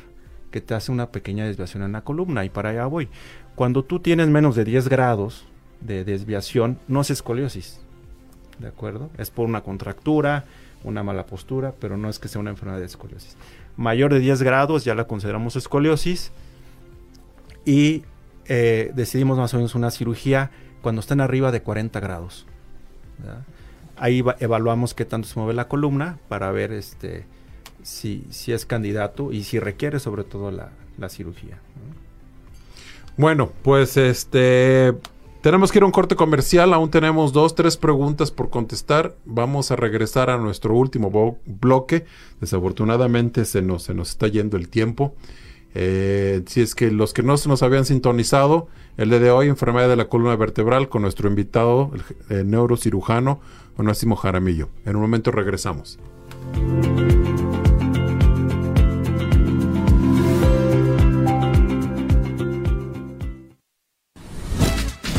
que te hace una pequeña desviación en la columna y para allá voy. Cuando tú tienes menos de 10 grados de desviación, no es escoliosis, ¿de acuerdo? Es por una contractura, una mala postura, pero no es que sea una enfermedad de escoliosis. Mayor de 10 grados ya la consideramos escoliosis y eh, decidimos más o menos una cirugía cuando están arriba de 40 grados. Ahí evaluamos qué tanto se mueve la columna para ver este, si, si es candidato y si requiere sobre todo la, cirugía. Bueno, pues este tenemos que ir a un corte comercial, aún tenemos dos, tres preguntas por contestar. Vamos a regresar a nuestro último bloque. Desafortunadamente se nos, se nos está yendo el tiempo. Eh, si es que los que no se nos habían sintonizado, el día de hoy, enfermedad de la columna vertebral, con nuestro invitado, el, el neurocirujano Onésimo Jaramillo. En un momento regresamos.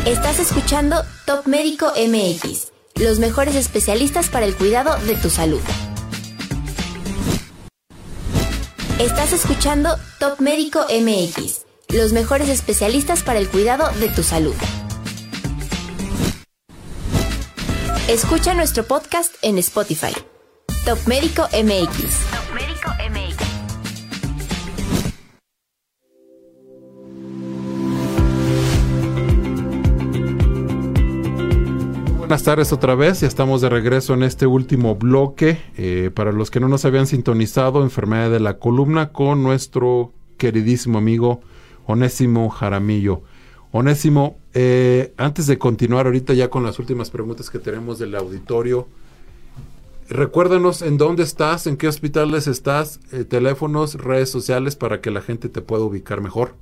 Estás escuchando Top Médico MX, los mejores especialistas para el cuidado de tu salud. Estás escuchando Top Médico MX, los mejores especialistas para el cuidado de tu salud. Escucha nuestro podcast en Spotify. Top Médico MX. Buenas tardes otra vez, ya estamos de regreso en este último bloque. Eh, para los que no nos habían sintonizado, enfermedad de la columna con nuestro queridísimo amigo Onésimo Jaramillo. Onésimo, eh, antes de continuar ahorita ya con las últimas preguntas que tenemos del auditorio, recuérdanos en dónde estás, en qué hospitales estás, eh, teléfonos, redes sociales para que la gente te pueda ubicar mejor.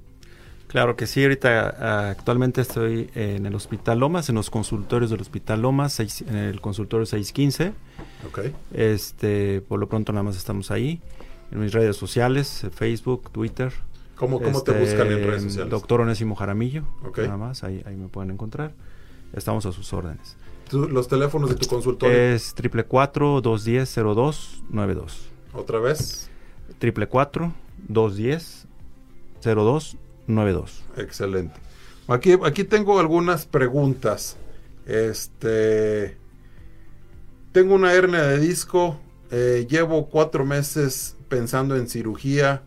Claro que sí, ahorita ah, actualmente estoy en el Hospital Lomas, en los consultorios del Hospital Lomas, seis- en el consultorio 615. Ok. Este, por lo pronto nada más estamos ahí. En mis redes sociales, eh, Facebook, Twitter. ¿Cómo, cómo te Este, buscan en redes sociales? Doctor Onésimo Jaramillo, Ok. nada más, ahí, ahí me pueden encontrar. Estamos a sus órdenes. Los teléfonos de tu consultorio. Es triple cuatro dos diez cero dos nueve dos. Otra vez. Triple cuatro dos diez cero dos nueve dos. Excelente. Aquí, aquí tengo algunas preguntas. Este. Tengo una hernia de disco. eh, llevo cuatro meses pensando en cirugía.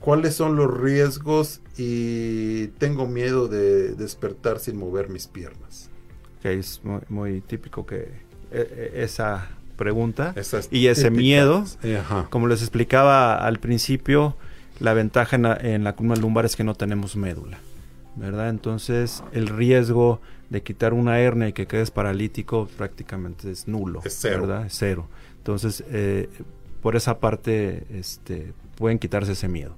¿Cuáles son los riesgos? Y tengo miedo de despertar sin mover mis piernas. Que es muy, muy típico que eh, eh, esa pregunta Esas y ese típicas. miedo. Ajá. Como les explicaba al principio, la ventaja en la, en la columna lumbar es que no tenemos médula, ¿verdad? Entonces, el riesgo de quitar una hernia y que quedes paralítico prácticamente es nulo, Es cero. ¿verdad? Es cero. Entonces, eh, por esa parte, este, pueden quitarse ese miedo.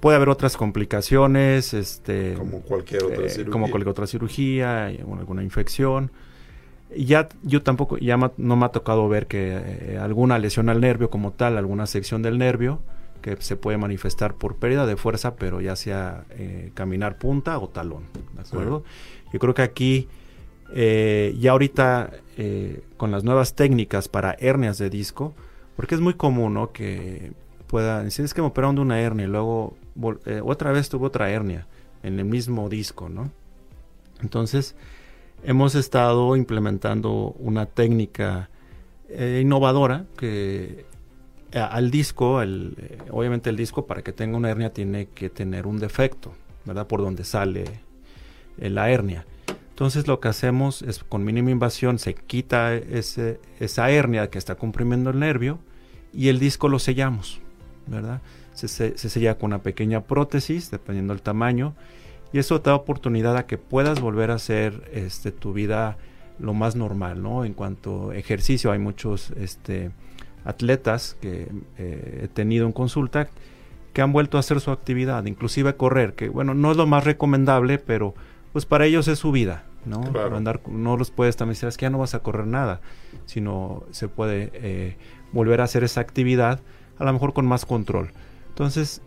Puede haber otras complicaciones, este, Como cualquier otra eh, cirugía. como cualquier otra cirugía, alguna, infección. Ya yo tampoco, ya ma- no me ha tocado ver que eh, alguna lesión al nervio como tal, alguna sección del nervio, que se puede manifestar por pérdida de fuerza, pero ya sea eh, caminar punta o talón, ¿de acuerdo? Yo creo que aquí, eh, ya ahorita, eh, con las nuevas técnicas para hernias de disco, porque es muy común, ¿no? Que pueda decir, es que me operaron de una hernia y luego eh, otra vez tuve otra hernia en el mismo disco, ¿no? Entonces, hemos estado implementando una técnica innovadora que al disco, eh, obviamente el disco para que tenga una hernia tiene que tener un defecto, ¿verdad? Por donde sale eh, la hernia. Entonces lo que hacemos es con mínima invasión se quita esa hernia que está comprimiendo el nervio y el disco lo sellamos, ¿verdad? Se sella con una pequeña prótesis, dependiendo del tamaño, y eso te da oportunidad a que puedas volver a hacer este, tu vida lo más normal, ¿no? En cuanto a ejercicio, hay muchos este, atletas que eh, he tenido en consulta que han vuelto a hacer su actividad, inclusive correr, que bueno, no es lo más recomendable, pero pues para ellos es su vida, ¿no? Claro. Andar, no los puedes también decir, es que ya no vas a correr nada, sino se puede eh, volver a hacer esa actividad, a lo mejor con más control. Entonces,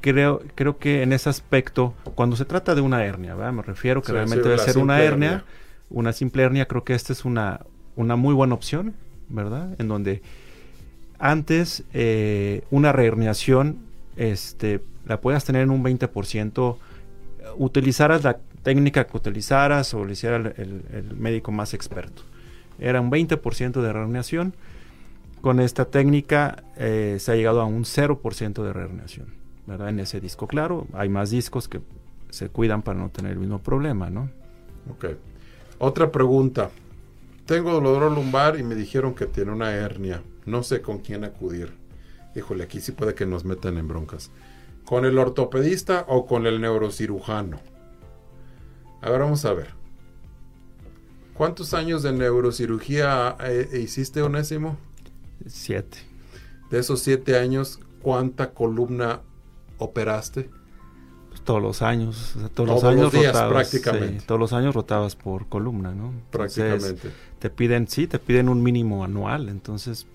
creo, creo que en ese aspecto, cuando se trata de una hernia, ¿verdad? me refiero que Sí, realmente sí, debe ser una hernia, hernia. una simple hernia, creo que esta es una, una muy buena opción, ¿verdad? En donde antes eh, una reherniación este, la puedas tener en un 20%, utilizaras la técnica que utilizaras o lo hiciera el, médico más experto. Era un 20% de reherniación. Con esta técnica eh, se ha llegado a un 0% de reherniación, ¿verdad? En ese disco, claro, hay más discos que se cuidan para no tener el mismo problema, ¿no? Ok. Otra pregunta. Tengo dolor lumbar y me dijeron que tiene una hernia. No sé con quién acudir. Híjole, aquí sí puede que nos metan en broncas. ¿Con el ortopedista o con el neurocirujano? A ver, vamos a ver. ¿Cuántos años de neurocirugía eh, hiciste, Onésimo? Siete. De esos siete años, ¿cuánta columna operaste? Pues todos los años, o sea, todos, los Todos años los días, rotabas, prácticamente. sí, todos los años rotabas por columna, ¿no? Entonces, Prácticamente. te piden, sí, te piden un mínimo anual, entonces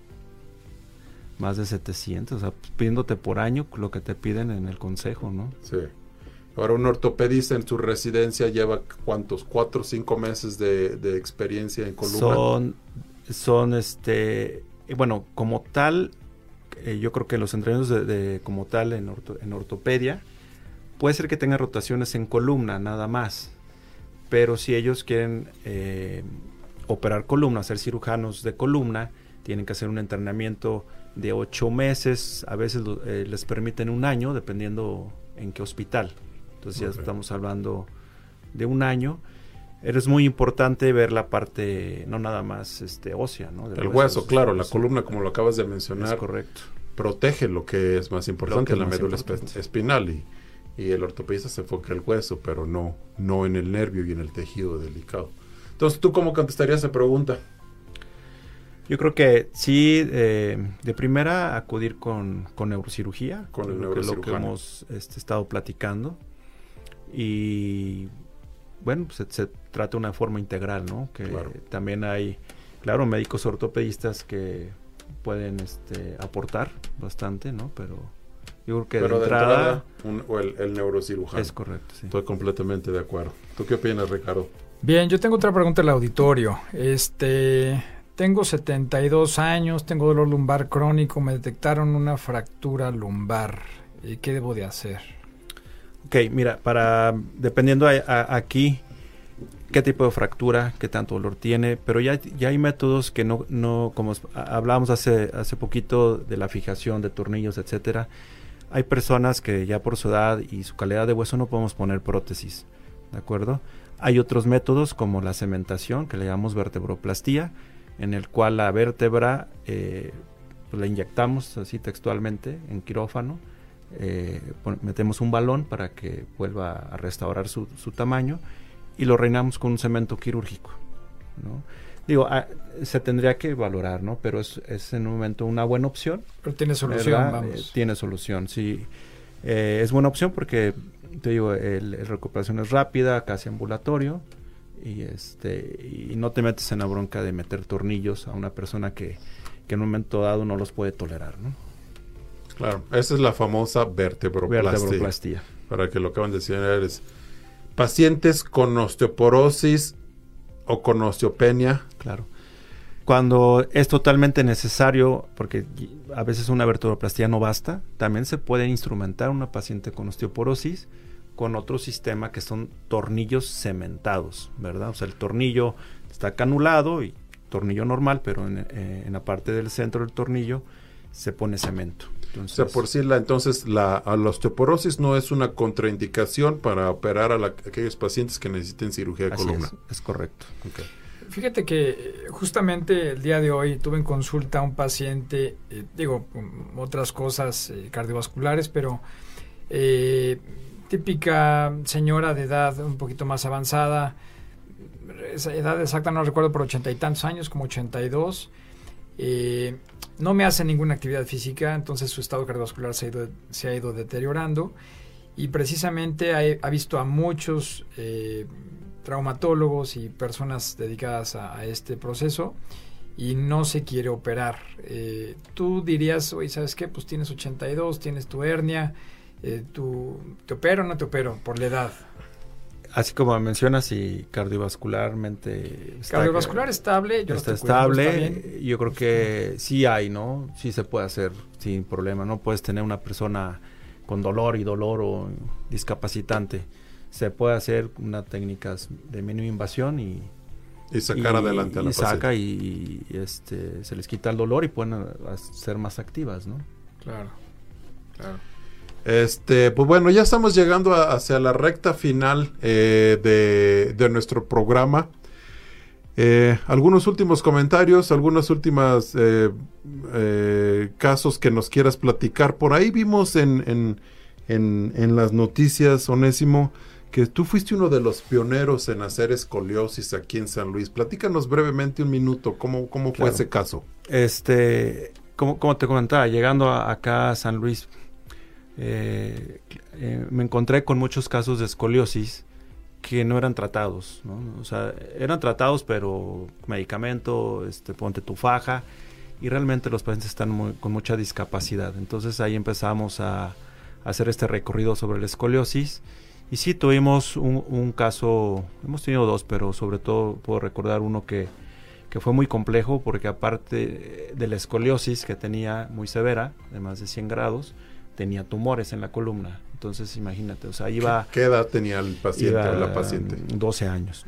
más de 700, o sea, pidiéndote por año lo que te piden en el consejo, ¿no? Sí. Ahora un ortopedista en su residencia lleva cuántos, cuatro o cinco meses de, de experiencia en columna. Son, son este, bueno, como tal, eh, yo creo que los entrenamientos de, de- como tal en, orto- en ortopedia, puede ser que tengan rotaciones en columna, nada más. Pero si ellos quieren eh, operar columna, ser cirujanos de columna, tienen que hacer un entrenamiento de ocho meses, a veces eh, les permiten un año, dependiendo en qué hospital. Entonces ya estamos hablando de un año. Es muy importante ver la parte, no nada más este, ósea, ¿no? Del El hueso, es- claro, la columna, como lo acabas de Es mencionar, correcto. protege lo que es más importante, es la más médula importante. espinal. Y, y el ortopedista se enfoca en el hueso, pero no, no en el nervio y en el tejido delicado. Entonces, ¿tú cómo contestarías esa pregunta? Yo creo que sí, eh, de primera acudir con, con neurocirugía, Con el que es lo que hemos este, estado platicando. Y bueno, pues, se, se trata de una forma integral, ¿no? Que Claro. también hay, claro, médicos ortopedistas que pueden este, aportar bastante, ¿no? Pero yo creo que pero de entrada, un- o el, el neurocirujano. es correcto, sí. Estoy completamente de acuerdo. ¿Tú qué opinas, Ricardo? Bien, yo tengo otra pregunta al auditorio. Este, tengo 72 años, tengo dolor lumbar crónico, me detectaron una fractura lumbar. ¿Y ¿Qué debo de hacer? Ok, mira, para dependiendo aquí qué tipo de fractura, qué tanto dolor tiene, pero ya, ya hay métodos que no, no como hablábamos hace, hace poquito de la fijación de tornillos, etcétera. Hay personas que ya por su edad y su calidad de hueso no podemos poner prótesis, ¿de acuerdo? Hay otros métodos como la cementación, que le llamamos vertebroplastía, en el cual la vértebra eh, pues la inyectamos así textualmente en quirófano eh, metemos un balón para que vuelva a restaurar su, su tamaño y lo reinamos con un cemento quirúrgico. ¿no? Digo, ah, se tendría que valorar, ¿no? Pero es, es en un momento una buena opción. Pero tiene solución, ¿verdad? Eh, vamos. tiene solución, sí. Eh, es buena opción porque, te digo, el recuperación es rápida, casi ambulatorio. Y, este, y no te metes en la bronca de meter tornillos a una persona que, que en un momento dado no los puede tolerar, ¿no? Claro, esa es la famosa vertebroplastia. Vertebroplastia. Para que lo acaban de decir, eres pacientes con osteoporosis o con osteopenia. Claro. Cuando es totalmente necesario, porque a veces una vertebroplastia no basta, también se puede instrumentar una paciente con osteoporosis con otro sistema que son tornillos cementados, ¿verdad? O sea, el tornillo está canulado y tornillo normal, pero en, eh, en la parte del centro del tornillo se pone cemento. O sea, por si la, entonces la, a la osteoporosis no es una contraindicación para operar a, la- aquellos pacientes que necesiten cirugía de así columna. es, es correcto. Fíjate que eh, justamente el día de hoy tuve en consulta a un paciente, eh, digo, mm, otras cosas eh, cardiovasculares, pero eh, típica señora de edad un poquito más avanzada, esa edad exacta no recuerdo por ochenta y tantos años, como 82. Eh, no me hace ninguna actividad física, entonces su estado cardiovascular se ha ido, se ha ido deteriorando y precisamente ha, visto a muchos eh, traumatólogos y personas dedicadas a, a este proceso y no se quiere operar. Eh, tú dirías, oye, ¿sabes qué? Pues tienes 82, tienes tu hernia, eh, tú, ¿te opero o no te opero? Por la edad. Así como mencionas, y cardiovascularmente... está- Cardiovascular estable, yo está cuidando, estable. está bien. yo creo que sí hay, ¿no? Sí se puede hacer sin problema. No puedes tener una persona con dolor y dolor o discapacitante. Se puede hacer unas técnicas de mínima invasión y, Y sacar y- adelante a la y saca y, y, este se les quita el dolor y pueden a- a ser más activas, ¿no? Claro, claro. Este, pues bueno, ya estamos llegando a- hacia la recta final eh, de, de nuestro programa. Eh, algunos últimos comentarios, algunos últimos eh, eh, casos que nos quieras platicar. Por ahí vimos en, en, en, en las noticias, Onésimo, que tú fuiste uno de los pioneros en hacer escoliosis aquí en San Luis. Platícanos brevemente un minuto, ¿cómo, cómo fue Claro. ese caso? Este, como, como te comentaba, llegando a- acá a San Luis, eh, eh, me encontré con muchos casos de escoliosis que no eran tratados, ¿no? O sea, eran tratados, pero medicamento, este, ponte tu faja, y realmente los pacientes están con mucha discapacidad. Entonces ahí empezamos a, hacer este recorrido sobre la escoliosis. Y sí, tuvimos un, caso, hemos tenido dos, pero sobre todo puedo recordar uno que, que fue muy complejo porque aparte de la escoliosis que tenía muy severa, de más de 100 grados, tenía tumores en la columna. Entonces, imagínate, o sea, iba... ¿Qué edad tenía el paciente o la paciente? 12 años.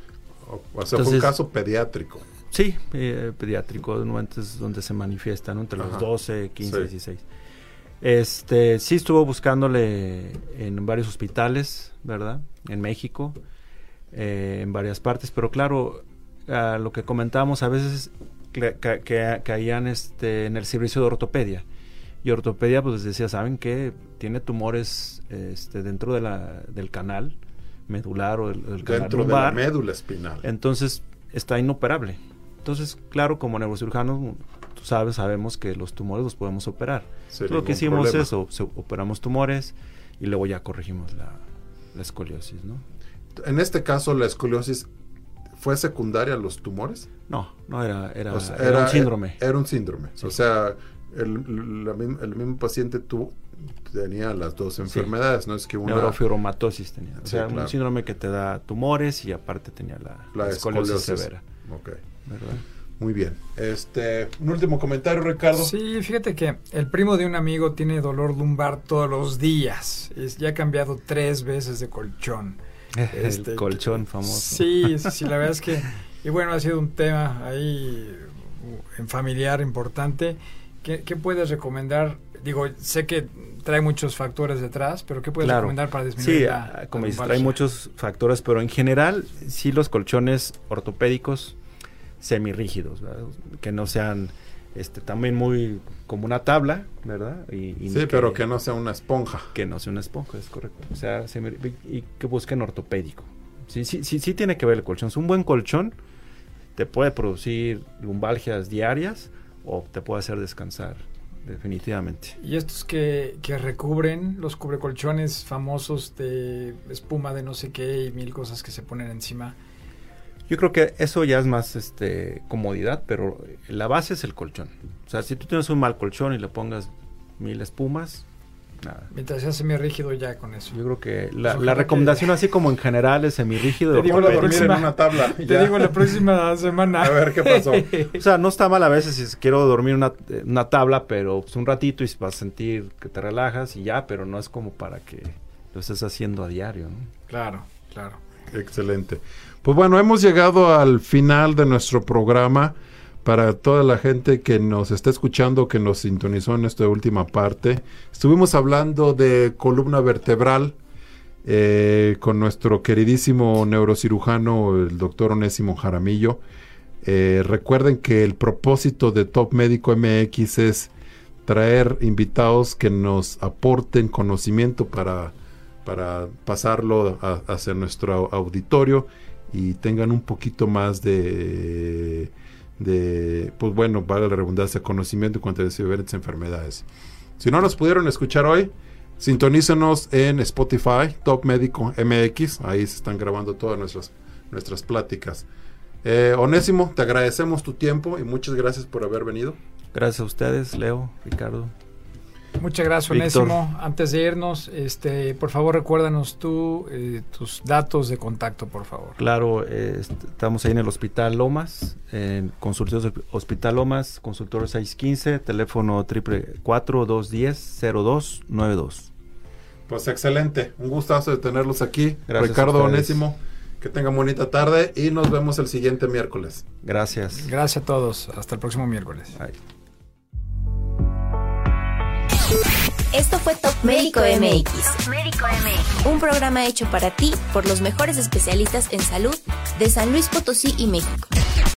O, sea, fue un caso pediátrico. Sí, eh, pediátrico, ¿no? Antes donde se manifiesta, ¿no? Entre los 12, 15, 16. Este, sí estuvo buscándole en varios hospitales, ¿verdad? En México, eh, en varias partes, pero claro, lo que comentábamos, a veces que, caían este, en el servicio de ortopedia y ortopedia, pues decía, ¿saben qué? Tiene tumores este, dentro de la, del canal medular o el, canal Dentro de la médula espinal. Entonces, está inoperable. Entonces, claro, como neurocirujanos, tú sabes, sabemos que los tumores los podemos operar. lo que hicimos es, operamos tumores y luego ya corregimos la, escoliosis, ¿no? En este caso, la escoliosis fue secundaria a los tumores? No, no era, era, era, un síndrome. Era un síndrome. O sea, el, el mismo paciente tú tenía las dos enfermedades, no es que una neurofibromatosis tenía, o sea, un síndrome que te da tumores y aparte tenía la, la escoliosis, severa. Okay. Muy bien. Este, un último comentario, Ricardo. Sí, fíjate que el primo de un amigo tiene dolor lumbar todos los días. Es, ya ha cambiado tres veces de colchón. el este, colchón famoso. Sí, sí, la verdad es que y bueno, ha sido un tema ahí en familiar importante ¿Qué, puedes recomendar? Digo, sé que trae muchos factores detrás, pero ¿qué puedes recomendar para disminuir sí, ah, como dices, trae muchos factores, pero en general sí los colchones ortopédicos semirrígidos, que no sean este también muy como una tabla, ¿verdad? Y, sí, pero que no sea una esponja. Que no sea una esponja, es correcto. O sea, y que busquen ortopédico. Sí, sí, sí, sí tiene que ver el colchón. Es un buen colchón te puede producir lumbalgias diarias, o te puede hacer descansar definitivamente. Y estos que, que recubren los cubrecolchones famosos de espuma de no sé qué y mil cosas que se ponen encima. Yo creo que eso ya es más este comodidad, pero la base es el colchón. O sea, si tú tienes un mal colchón y le pongas mil espumas, Mientras sea semirrígido ya con eso. Yo creo que la, recomendación así como en general es semirrígido. Te digo la próxima, una tabla. Te digo la próxima semana. A ver qué pasó. [LAUGHS] o sea, no está mal a veces si quiero dormir una, una tabla, pero pues un ratito y vas a sentir que te relajas y ya, pero no es como para que lo estés haciendo a diario. ¿no? Claro, claro. Excelente. Pues bueno, hemos llegado al final de nuestro programa para toda la gente que nos está escuchando, que nos sintonizó en esta última parte. Estuvimos hablando de columna vertebral eh, con nuestro queridísimo neurocirujano, el doctor Onésimo Jaramillo. Eh, recuerden que el propósito de Top Médico MX es traer invitados que nos aporten conocimiento para, para pasarlo hacia nuestro auditorio y tengan un poquito más de de, pues bueno, vale la redundancia, conocimiento en cuanto a diferentes enfermedades. Si no nos pudieron escuchar hoy, sintonícenos en Spotify, Top Médico MX, ahí se están grabando todas nuestras, nuestras pláticas. Eh, Onésimo, te agradecemos tu tiempo y muchas gracias por haber venido. Gracias a ustedes, Leo, Ricardo. Muchas gracias, Onésimo. Antes de irnos, este, por favor, recuérdanos tú eh, tus datos de contacto, por favor. Claro, eh, estamos ahí en el Hospital Lomas, en consultorio Hospital Lomas, consultorio 615, teléfono triple 210 0292. Pues excelente, un gustazo de tenerlos aquí. Ricardo Onésimo, que tengan bonita tarde y nos vemos el siguiente miércoles. Gracias. Gracias a todos. Hasta el próximo miércoles. Esto fue Top Médico MX. Médico MX. Un programa hecho para ti por los mejores especialistas en salud de San Luis Potosí y México.